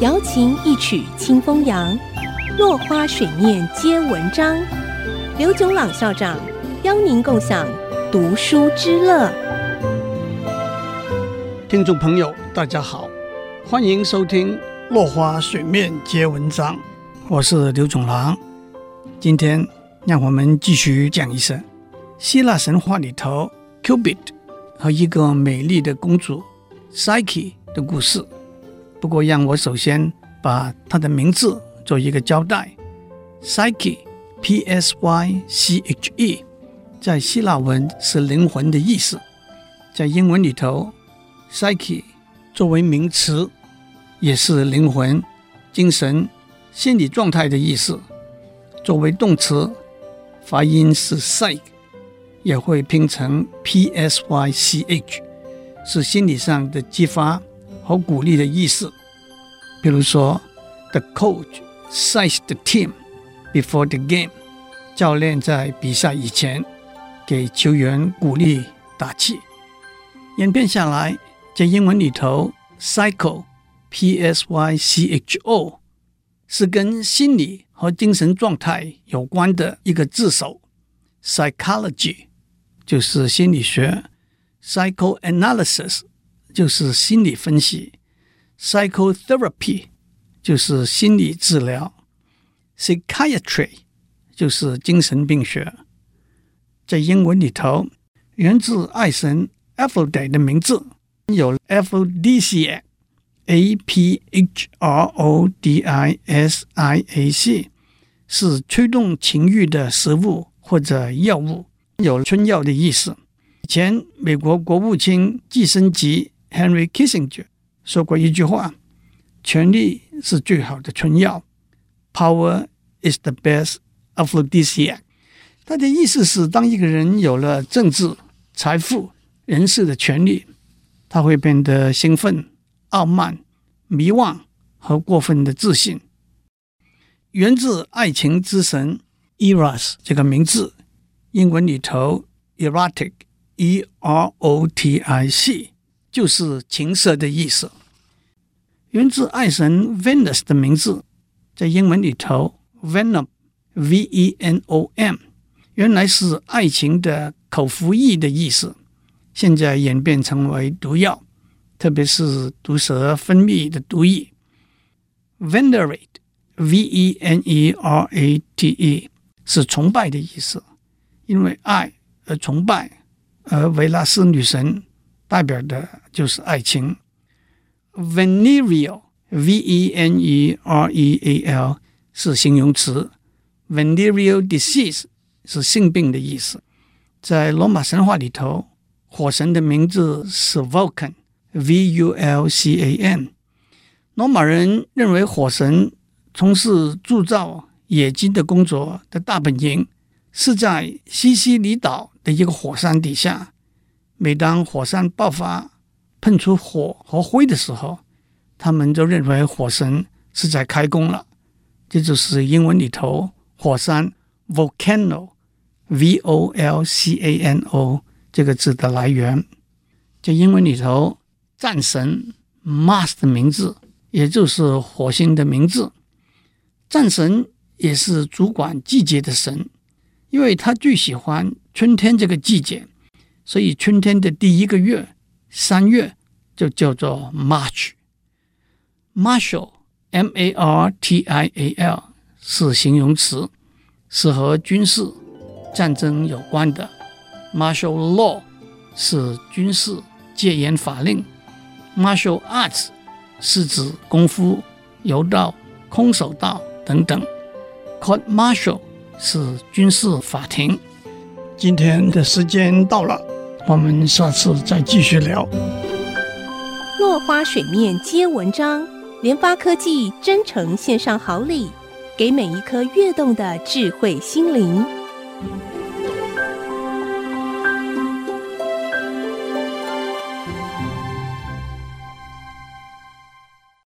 瑶琴一曲清风扬，落花水面皆文章。刘炯朗校长邀您共享读书之乐。听众朋友，大家好，欢迎收听《落花水面皆文章》，我是刘炯朗。今天让我们继续讲一声希腊神话里头 Cupid 和一个美丽的公主 Psyche 的故事。不过，让我首先把她的名字做一个交代：Psyche，P-S-Y-C-H-E，在希腊文是灵魂的意思。在英文里头，Psyche 作为名词也是灵魂、精神、心理状态的意思；作为动词，发音是 psych，也会拼成 P-S-Y-C-H，是心理上的激发。和鼓励的意思，比如说，The coach psyched the team before the game。教练在比赛以前给球员鼓励打气。演变下来，在英文里头，psycho，P-S-Y-C-H-O，是跟心理和精神状态有关的一个字首。Psychology 就是心理学，Psychoanalysis。就是心理分析，psychotherapy 就是心理治疗，psychiatry 就是精神病学。在英文里头，源自爱神 Aphrodite 的名字有 aphrodisiac，a p h r o d i s i a c，是驱动情欲的食物或者药物，有春药的意思。以前美国国务卿季生吉。Henry Kissinger 说过一句话：“权力是最好的春药，Power is the best aphrodisiac。”他的意思是，当一个人有了政治、财富、人事的权利，他会变得兴奋、傲慢、迷惘和过分的自信。源自爱情之神 Eros 这个名字，英文里头 erotic，E-R-O-T-I-C。就是情色的意思，源自爱神 Venus 的名字，在英文里头 Venom，V-E-N-O-M，原来是爱情的口服液的意思，现在演变成为毒药，特别是毒蛇分泌的毒液。Venerate，V-E-N-E-R-A-T-E，是崇拜的意思，因为爱而崇拜，而维纳斯女神。代表的就是爱情。Venereal，V-E-N-E-R-E-A-L 是形容词。Venereal disease 是性病的意思。在罗马神话里头，火神的名字是 Vulcan，V-U-L-C-A-N。罗马人认为火神从事铸造冶金的工作的大本营是在西西里岛的一个火山底下。每当火山爆发，喷出火和灰的时候，他们就认为火神是在开工了。这就是英文里头火山 volcano，V-O-L-C-A-N-O 这个字的来源。在英文里头，战神 Mars 的名字，也就是火星的名字。战神也是主管季节的神，因为他最喜欢春天这个季节。所以春天的第一个月，三月就叫做 March。Martial，M-A-R-T-I-A-L 是形容词，是和军事、战争有关的。Martial law 是军事戒严法令。Martial arts 是指功夫、柔道、空手道等等。Court martial 是军事法庭。今天的时间到了。我们下次再继续聊。落花水面皆文章，联发科技真诚献上好礼，给每一颗跃动的智慧心灵。